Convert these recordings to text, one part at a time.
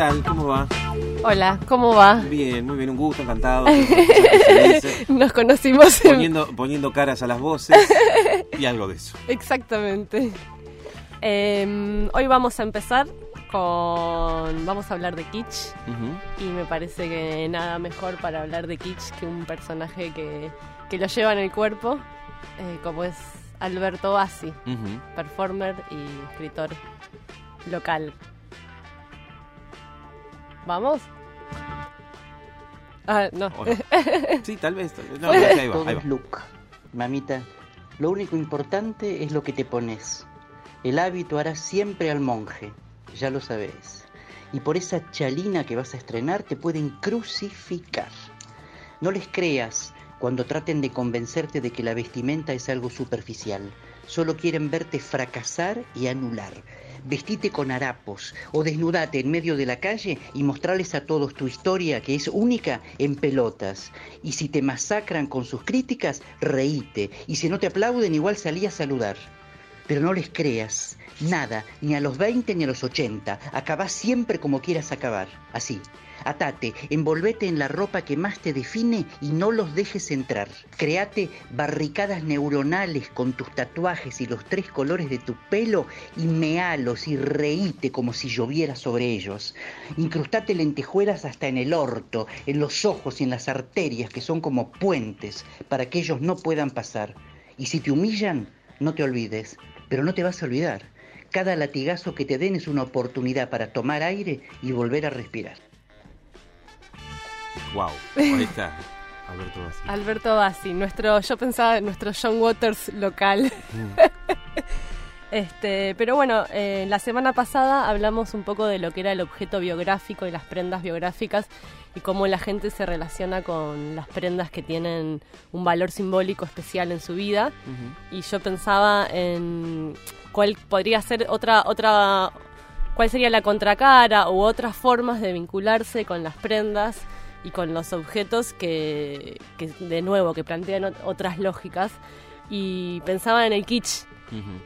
tal? ¿Cómo va? Hola, ¿cómo va? Bien, muy bien, un gusto, encantado. Nos conocimos poniendo, poniendo caras a las voces y algo de eso. Exactamente. Em, hoy vamos a empezar con... Vamos a hablar de Kitsch. Y me parece que nada mejor para hablar de Kitsch que un personaje que, que lo lleva en el cuerpo, eh, como es Alberto Bassi, performer y escritor local. ¿Vamos? Ah, no. Sí, tal vez. No, ahí va, ahí va. look, mamita. Lo único importante es lo que te pones. El hábito hará siempre al monje, ya lo sabes. Y por esa chalina que vas a estrenar te pueden crucificar. No les creas cuando traten de convencerte de que la vestimenta es algo superficial. Solo quieren verte fracasar y anular. Vestite con harapos o desnudate en medio de la calle y mostrarles a todos tu historia que es única en pelotas. Y si te masacran con sus críticas, reíte. Y si no te aplauden, igual salí a saludar. Pero no les creas, nada, ni a los 20 ni a los 80. Acabás siempre como quieras acabar, así. Atate, envolvete en la ropa que más te define y no los dejes entrar. Créate barricadas neuronales con tus tatuajes y los tres colores de tu pelo y mealos y reíte como si lloviera sobre ellos. Incrustate lentejuelas hasta en el orto, en los ojos y en las arterias que son como puentes para que ellos no puedan pasar. Y si te humillan, no te olvides, pero no te vas a olvidar. Cada latigazo que te den es una oportunidad para tomar aire y volver a respirar. Wow, ahí está. Alberto Bassi. Alberto Bassi, nuestro, yo pensaba nuestro John Waters local. Mm. Este, pero bueno, eh, la semana pasada hablamos un poco de lo que era el objeto biográfico y las prendas biográficas y cómo la gente se relaciona con las prendas que tienen un valor simbólico especial en su vida. Y yo pensaba en cuál podría ser otra otra cuál sería la contracara u otras formas de vincularse con las prendas y con los objetos que, de nuevo, que plantean otras lógicas. Y pensaba en el kitsch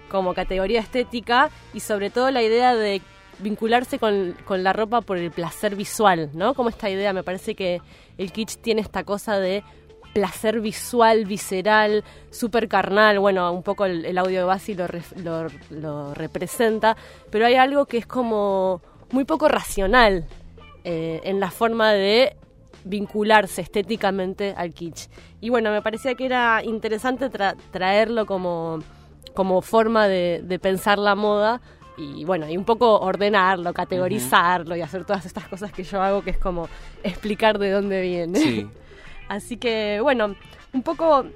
como categoría estética y sobre todo la idea de vincularse con, la ropa por el placer visual, ¿no? Como esta idea, me parece que el kitsch tiene esta cosa de placer visual, visceral, súper carnal. Bueno, un poco el, audio de Basi lo, lo, representa, pero hay algo que es como muy poco racional eh, en la forma de vincularse estéticamente al kitsch. Y bueno, me parecía que era interesante traerlo como, como forma de, pensar la moda y bueno, y un poco ordenarlo, categorizarlo y hacer todas estas cosas que yo hago, que es como explicar de dónde viene. Así que bueno, un poco,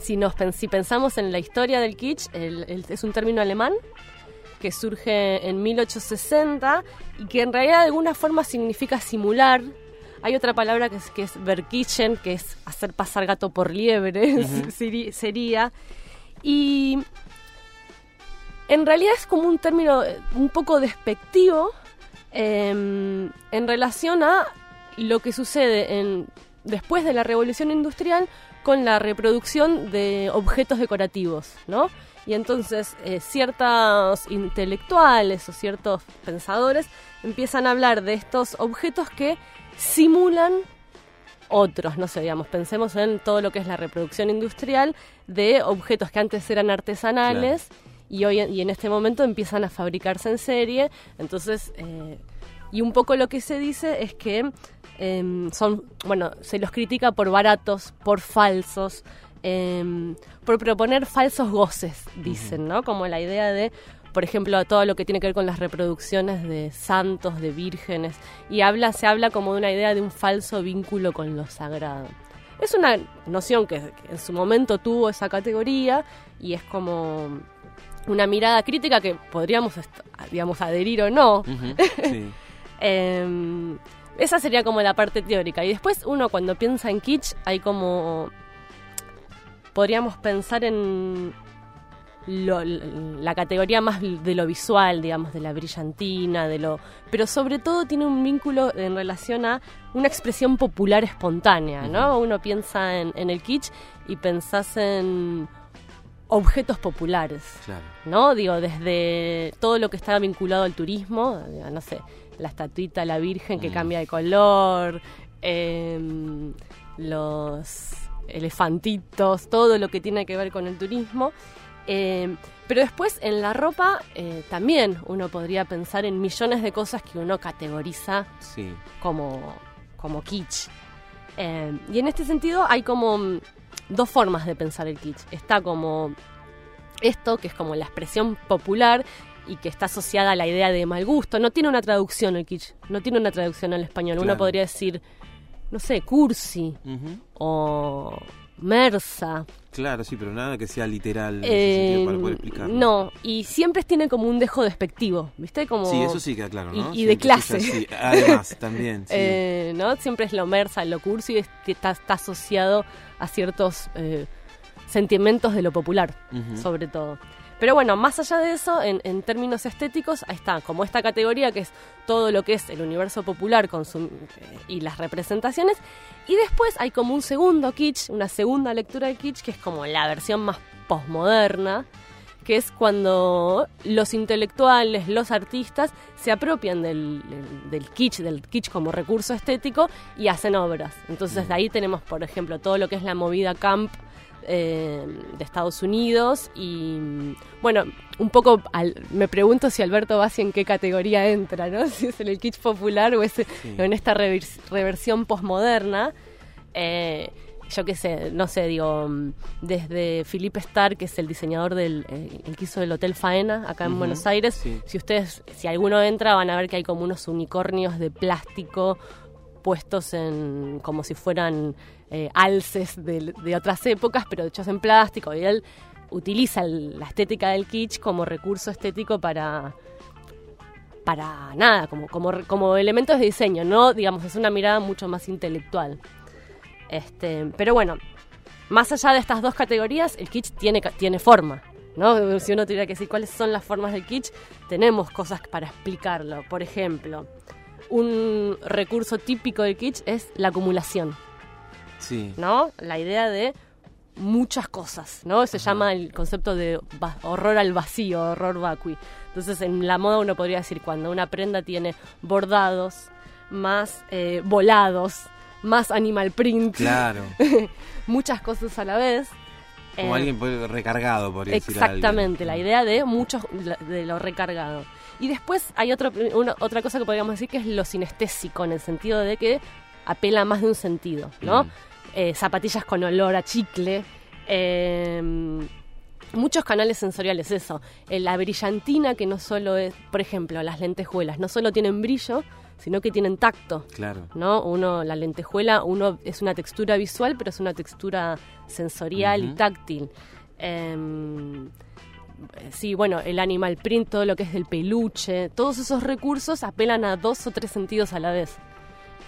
si, nos, si pensamos en la historia del kitsch, es un término alemán que surge en 1860 y que en realidad de alguna forma significa simular hay otra palabra que es, que es verkichen, que es hacer pasar gato por liebre, sería. Y en realidad es como un término eh, un poco despectivo em, en relación a lo que sucede en, después de la revolución industrial con la reproducción de objetos decorativos, ¿no? Y entonces eh, ciertos intelectuales o ciertos pensadores empiezan a hablar de estos objetos que simulan otros, no sé, digamos, pensemos en todo lo que es la reproducción industrial de objetos que antes eran artesanales y hoy y en este momento empiezan a fabricarse en serie, entonces eh, y un poco lo que se dice es que em, son, bueno, se los critica por baratos, por falsos, em, por proponer falsos goces, dicen, ¿no? Como la idea de por ejemplo, todo lo que tiene que ver con las reproducciones de santos, de vírgenes, y habla, se habla como de una idea de un falso vínculo con lo sagrado. Es una noción que, en su momento tuvo esa categoría y es como una mirada crítica que podríamos, digamos, adherir o no. Em, esa sería como la parte teórica. Y después uno cuando piensa en kitsch hay como... Podríamos pensar en la categoría más de lo visual, digamos, de la brillantina, de lo, pero sobre todo tiene un vínculo en relación a una expresión popular espontánea, ¿no? Uno piensa en, el kitsch y pensás en objetos populares, ¿no? Digo, desde todo lo que está vinculado al turismo, no sé, la estatuita, la virgen que Mm. cambia de color, em, los elefantitos, todo lo que tiene que ver con el turismo. Em, pero después en la ropa eh, también uno podría pensar en millones de cosas que uno categoriza Sí. como, como kitsch. Eh, y en este sentido hay como mm, dos formas de pensar el kitsch. Está como esto, que es como la expresión popular y que está asociada a la idea de mal gusto. No tiene una traducción el kitsch, no tiene una traducción al español. Uno podría decir, no sé, cursi o mersa. Claro, sí, pero nada que sea literal en ese Eh, sentido para poder explicarlo. no, y siempre tiene como un dejo despectivo, ¿viste? Como, Sí, eso sí queda claro, ¿no? y- y de clase. así. Además, también, sí. Eh, ¿no? Siempre es lo mersa, lo cursi, está, está asociado a ciertos eh, sentimientos de lo popular, sobre todo. Pero bueno, más allá de eso, en, términos estéticos, ahí está, como esta categoría que es todo lo que es el universo popular eh, y las representaciones. Y después hay como un segundo kitsch, una segunda lectura de kitsch, que es como la versión más posmoderna, que es cuando los intelectuales, los artistas, se apropian del- del kitsch, del kitsch como recurso estético y hacen obras. Entonces de ahí tenemos, por ejemplo, todo lo que es la movida camp eh, de Estados Unidos y bueno, un poco al- me pregunto si Alberto Bassi en qué categoría entra, ¿no? Si es en el kitsch popular o es Sí. en esta revers- reversión posmoderna. Eh, yo qué sé, no sé, digo, desde Philippe Starr, que es el diseñador del eh, el que hizo el Hotel Faena acá en Buenos Aires, sí. si ustedes, si alguno entra, van a ver que hay como unos unicornios de plástico puestos en como si fueran eh, alces de, otras épocas, pero hechos en plástico. Y él utiliza la estética del kitsch como recurso estético para para nada, como, como, como elementos de diseño, no, digamos, es una mirada mucho más intelectual. Este, pero bueno, más allá de estas dos categorías, el kitsch tiene, tiene forma. ¿no? Si uno tuviera que decir cuáles son las formas del kitsch, tenemos cosas para explicarlo. Por ejemplo, un recurso típico del kitsch es la acumulación, Sí. ¿no? La idea de muchas cosas, ¿no? Se llama el concepto de horror al vacío, horror vacui. Entonces, en la moda uno podría decir cuando una prenda tiene bordados, más eh, volados, más animal print, Claro. muchas cosas a la vez. Como Eh, alguien puede- recargado, podría decir. Exactamente, la idea de muchos de lo recargado. Y después hay otro, una- otra cosa que podríamos decir que es lo sinestésico, en el sentido de que apela a más de un sentido, ¿no? Mm. Eh, zapatillas con olor a chicle, eh, muchos canales sensoriales, eso. Eh, la brillantina que no solo es, por ejemplo, las lentejuelas, no solo tienen brillo, sino que tienen tacto. Claro. ¿no? Uno, la lentejuela, uno es una textura visual, pero es una textura sensorial y táctil. Em, sí, bueno, el animal print, todo lo que es del peluche, todos esos recursos apelan a dos o tres sentidos a la vez.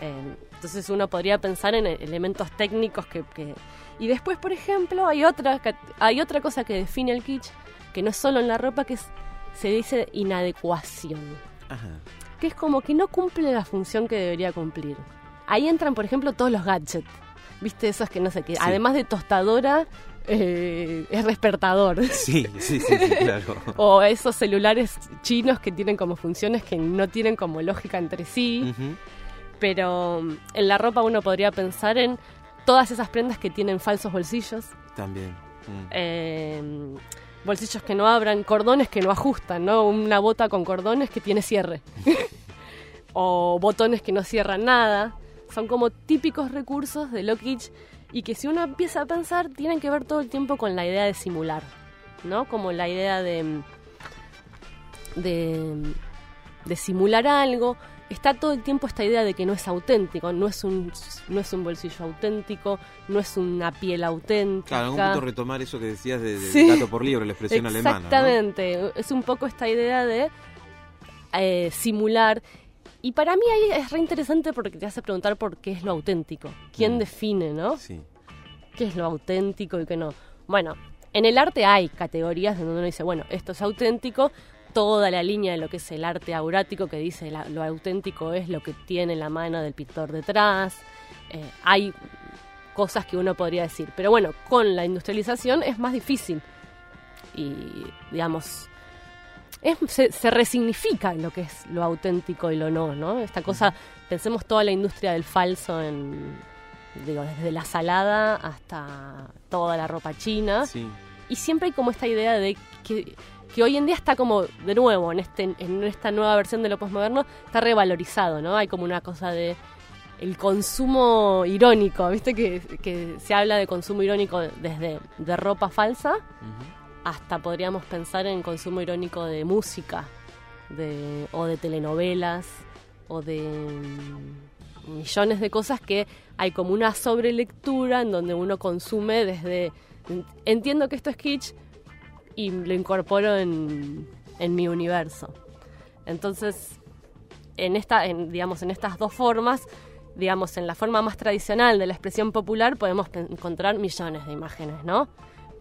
Em, entonces uno podría pensar en e- elementos técnicos que, que- Y después, por ejemplo, hay otra, hay otra cosa que define el kitsch, que no es solo en la ropa, que es, se dice inadecuación Ajá. que es como que no cumple la función que debería cumplir. Ahí entran, por ejemplo, todos los gadgets. ¿Viste? Esos que no sé qué. Sí. Además de tostadora, eh, es despertador. Sí, sí, sí, sí, claro. o esos celulares chinos que tienen como funciones que no tienen como lógica entre sí. Ujú. Pero mm, en la ropa uno podría pensar en todas esas prendas que tienen falsos bolsillos. También. Mm. eh, bolsillos que no abran, cordones que no ajustan, ¿no? Una bota con cordones que tiene cierre. o botones que no cierran nada. Son como típicos recursos de lo kitsch y que si uno empieza a pensar tienen que ver todo el tiempo con la idea de simular, ¿no? Como la idea de de, de simular algo. Está todo el tiempo esta idea de que no es auténtico, no es un no es un bolsillo auténtico, no es una piel auténtica. Claro, en algún punto retomar eso que decías de, de Sí. gato por libro, la expresión alemana. ¿no? Exactamente, es un poco esta idea de eh, simular. Y para mí ahí es re interesante porque te hace preguntar por qué es lo auténtico. ¿Quién Mm. define, no? Sí. ¿Qué es lo auténtico y qué no? Bueno, en el arte hay categorías donde uno dice, bueno, esto es auténtico. Toda la línea de lo que es el arte aurático que dice la- lo auténtico es lo que tiene la mano del pintor detrás. Eh, hay cosas que uno podría decir. Pero bueno, con la industrialización es más difícil. Y, digamos, es, se, se resignifica lo que es lo auténtico y lo no, ¿no? Esta cosa, pensemos toda la industria del falso en, digo, desde la salada hasta toda la ropa china. Sí. Y siempre hay como esta idea de que, que hoy en día está como, de nuevo, en, este, en esta nueva versión de lo postmoderno, está revalorizado, ¿no? Hay como una cosa de el consumo irónico, ¿viste? Que, que se habla de consumo irónico desde de ropa falsa hasta podríamos pensar en consumo irónico de música de, o de telenovelas o de mm, millones de cosas que hay como una sobrelectura en donde uno consume desde entiendo que esto es kitsch y lo incorporo en, en mi universo entonces en esta en, digamos en estas dos formas digamos en la forma más tradicional de la expresión popular podemos encontrar millones de imágenes no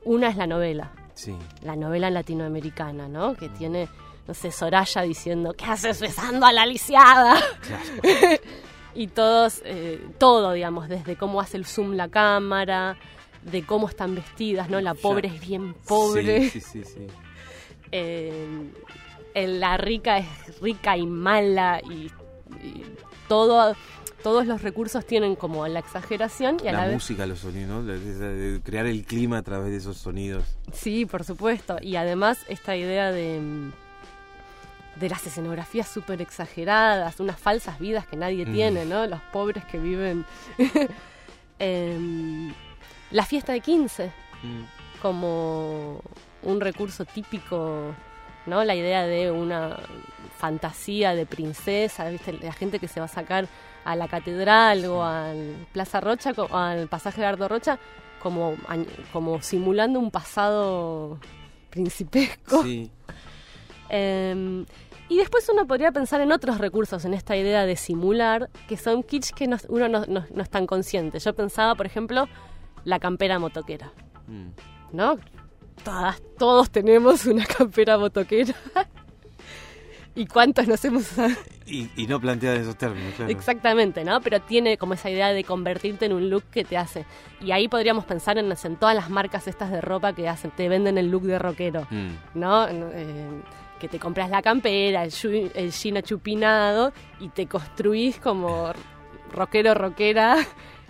una es la novela Sí. la novela latinoamericana, ¿no? Que tiene, no sé, Soraya diciendo, ¿qué haces besando a la lisiada? Claro. y todos, eh, todo, digamos, desde cómo hace el zoom la cámara, de cómo están vestidas, ¿no? La pobre Ya. es bien pobre, Sí, sí, sí. sí. eh, la rica es rica y mala y, y todo, todos los recursos tienen como la exageración y a la, La vez... música, los sonidos, ¿no? Crear el clima a través de esos sonidos. Sí, por supuesto. Y además esta idea de, de las escenografías súper exageradas, unas falsas vidas que nadie Mm. tiene, ¿no? Los pobres que viven. Em, la fiesta de 15 Mm. como un recurso típico, ¿no? La idea de una fantasía de princesa, ¿viste? La gente que se va a sacar a la catedral o al Plaza Rocha, co- al pasaje de Ardo Rocha, como, como simulando un pasado principesco. Sí. Eh, y después uno podría pensar en otros recursos en esta idea de simular, que son kits que no- uno no, no- no es tan consciente. Yo pensaba, por ejemplo, la campera motoquera. Mm. ¿no? Todas, todos tenemos una campera motoquera. ¿Y cuántos nos hemos usado? Y, y no plantear esos términos, claro. Exactamente, ¿no? Pero tiene como esa idea de convertirte en un look que te hace. Y ahí podríamos pensar en, en todas las marcas estas de ropa que hacen, te venden el look de rockero, Mm. ¿no? Eh, que te compras la campera, el, el jean achupinado y te construís como rockero, rockera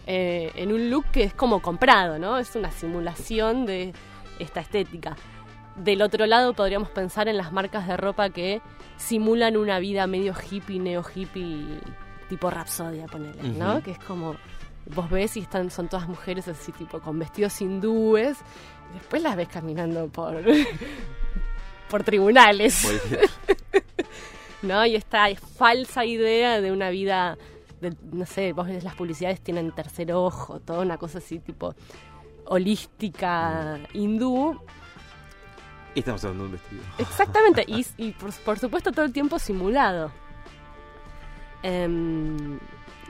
eh, en un look que es como comprado, ¿no? Es una simulación de esta estética. Del otro lado podríamos pensar en las marcas de ropa que simulan una vida medio hippie, neo hippie, tipo Rapsodia, ponele, ¿no? Que es como vos ves y están son todas mujeres así tipo con vestidos hindúes, y después las ves caminando por por tribunales. ¿no? Y esta falsa idea de una vida, de, no sé, vos ves las publicidades tienen tercer ojo, toda una cosa así tipo holística hindú. y estamos hablando de un vestido. Exactamente, y, y por, por supuesto todo el tiempo simulado. Em,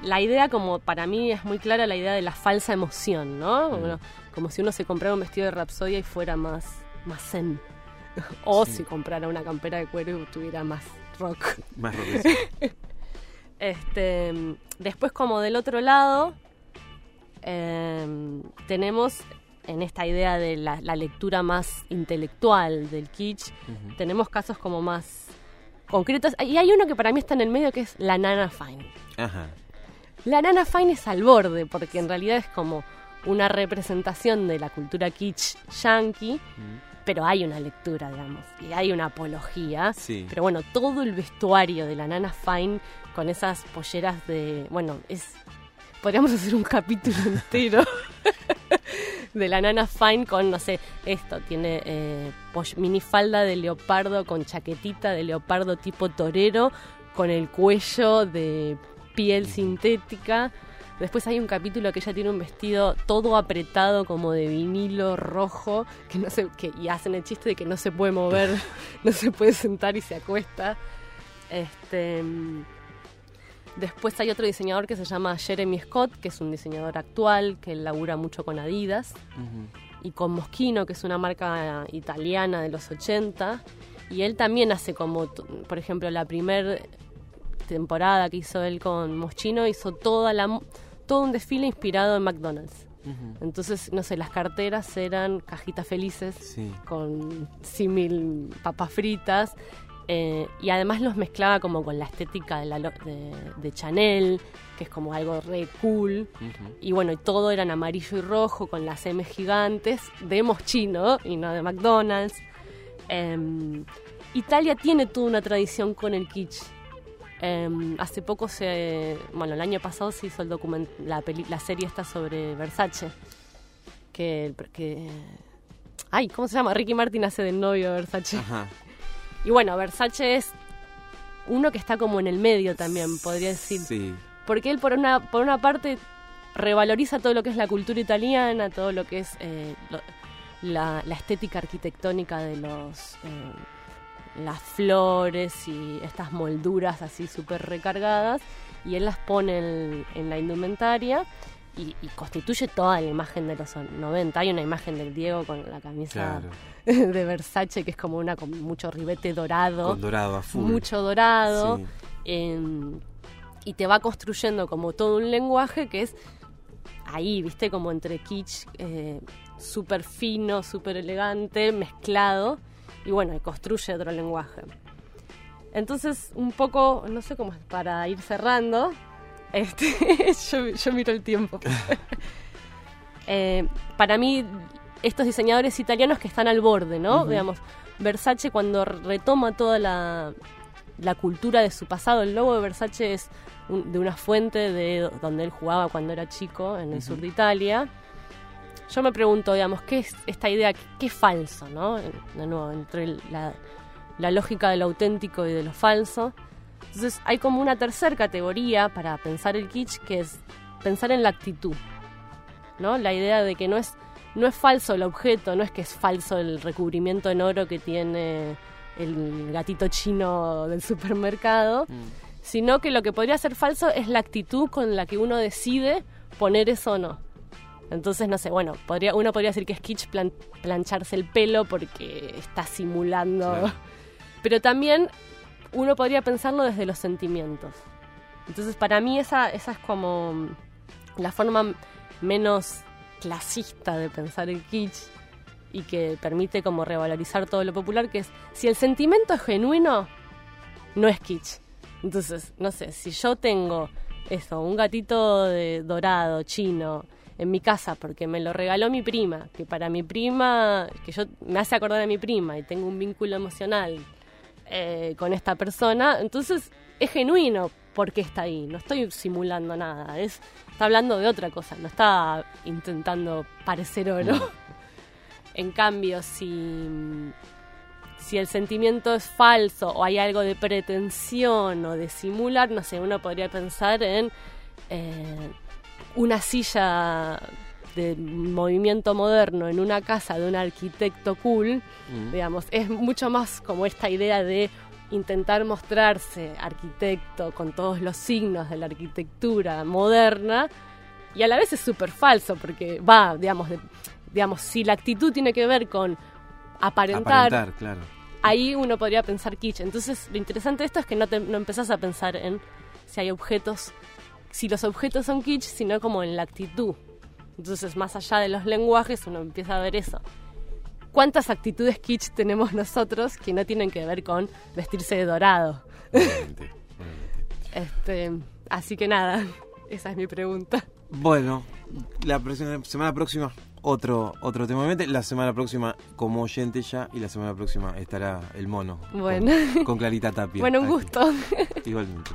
la idea como para mí es muy clara la idea de la falsa emoción, ¿no? Mm. Bueno, como si uno se comprara un vestido de Rapsodia y fuera más, más zen. O Sí. si comprara una campera de cuero y tuviera más rock. Más rockesco. Este, después como del otro lado eh, tenemos en esta idea de la, la lectura más intelectual del kitsch, tenemos casos como más concretos. Y hay uno que para mí está en el medio que es la Nana Fine. Ajá. La Nana Fine es al borde porque en realidad es como una representación de la cultura kitsch yankee. Pero hay una lectura, digamos, y hay una apología. Sí. Pero bueno, todo el vestuario de la Nana Fine con esas polleras de. Bueno, es. Podríamos hacer un capítulo entero de la Nana Fine con, no sé, esto. Tiene eh, minifalda de leopardo con chaquetita de leopardo tipo torero, con el cuello de piel sintética. Después hay un capítulo que ella tiene un vestido todo apretado como de vinilo rojo que no se, que, y hacen el chiste de que no se puede mover, no se puede sentar y se acuesta. Este, después hay otro diseñador que se llama Jeremy Scott, que es un diseñador actual que labura mucho con Adidas y con Moschino, que es una marca italiana de los 80. Y él también hace como, por ejemplo, la primera temporada que hizo él con Moschino, hizo toda la, todo un desfile inspirado en McDonald's. Entonces, no sé, las carteras eran cajitas felices Sí. con símil papas fritas Eh, y además los mezclaba como con la estética de, la, de, de Chanel, que es como algo re cool. Ujú. Y bueno, y todo era en amarillo y rojo, con las M gigantes, de Moschino y no de McDonald's. Em, Italia tiene toda una tradición con el kitsch. Em, hace poco se. Bueno, el año pasado se hizo el document, la, peli- la serie esta sobre Versace. Que, que. Ay, ¿cómo se llama? Ricky Martin hace del novio de Versace. Ajá. Y bueno, Versace es uno que está como en el medio también, podría decir. Sí. Porque él, por una, por una parte, revaloriza todo lo que es la cultura italiana, todo lo que es eh, lo- la, la estética arquitectónica de los. eh, las flores y estas molduras así súper recargadas, y él las pone en, en la indumentaria. Y, y constituye toda la imagen de los 90. Hay una imagen del Diego con la camisa Claro. de Versace, que es como una con mucho ribete dorado, Con dorado a full. mucho dorado, Sí. em, y te va construyendo como todo un lenguaje que es ahí, viste, como entre kitsch, eh, súper fino, súper elegante, mezclado, y bueno, y construye otro lenguaje. Entonces, un poco, no sé cómo es, para ir cerrando, este, yo, yo miro el tiempo. Eh, para mí, estos diseñadores italianos que están al borde, ¿no? Ujú. Digamos, Versace cuando retoma toda la, la cultura de su pasado, el logo de Versace es un- de una fuente de donde él jugaba cuando era chico, en el sur de Italia. Yo me pregunto, digamos, ¿qué es esta idea? ¿Qué es falso, no? De nuevo, entre la lógica de lo auténtico y de lo falso. Entonces hay como una tercera categoría para pensar el kitsch que es pensar en la actitud, ¿no? La idea de que no es no es falso el objeto, no es que es falso el recubrimiento en oro que tiene el gatito chino del supermercado, Mm. sino que lo que podría ser falso es la actitud con la que uno decide poner eso o no. Entonces, no sé, bueno, podría, uno podría decir que es kitsch plan- plancharse el pelo porque está simulando. Claro. Pero también uno podría pensarlo desde los sentimientos. Entonces, para mí esa, esa es como la forma menos clasista de pensar el kitsch y que permite como revalorizar todo lo popular, que es, si el sentimiento es genuino, no es kitsch. Entonces, no sé, si yo tengo eso, un gatito de dorado, chino, en mi casa porque me lo regaló mi prima, que para mi prima, que yo me hace acordar a mi prima y tengo un vínculo emocional eh, con esta persona, entonces es genuino porque está ahí, no estoy simulando nada, es, está hablando de otra cosa, no está intentando parecer oro. en cambio, si, si el sentimiento es falso o hay algo de pretensión o de simular, no sé, uno podría pensar en eh, una silla de movimiento moderno en una casa de un arquitecto cool, Mm. digamos, es mucho más como esta idea de intentar mostrarse arquitecto con todos los signos de la arquitectura moderna y a la vez es súper falso porque va, digamos, de- digamos, si la actitud tiene que ver con aparentar, Aparentar, claro. ahí uno podría pensar kitsch. Entonces, lo interesante de esto es que no, te, no empezás a pensar en si hay objetos, si los objetos son kitsch, sino como en la actitud. Entonces, más allá de los lenguajes, uno empieza a ver eso. ¿Cuántas actitudes kitsch tenemos nosotros que no tienen que ver con vestirse de dorado? Obviamente, obviamente. Este, así que nada, esa es mi pregunta. Bueno, la próxima, semana próxima otro otro tema. La semana próxima como oyente ya y la semana próxima estará el mono. con- Bueno. Con, Clarita Tapia. Bueno, un aquí. gusto. Igualmente.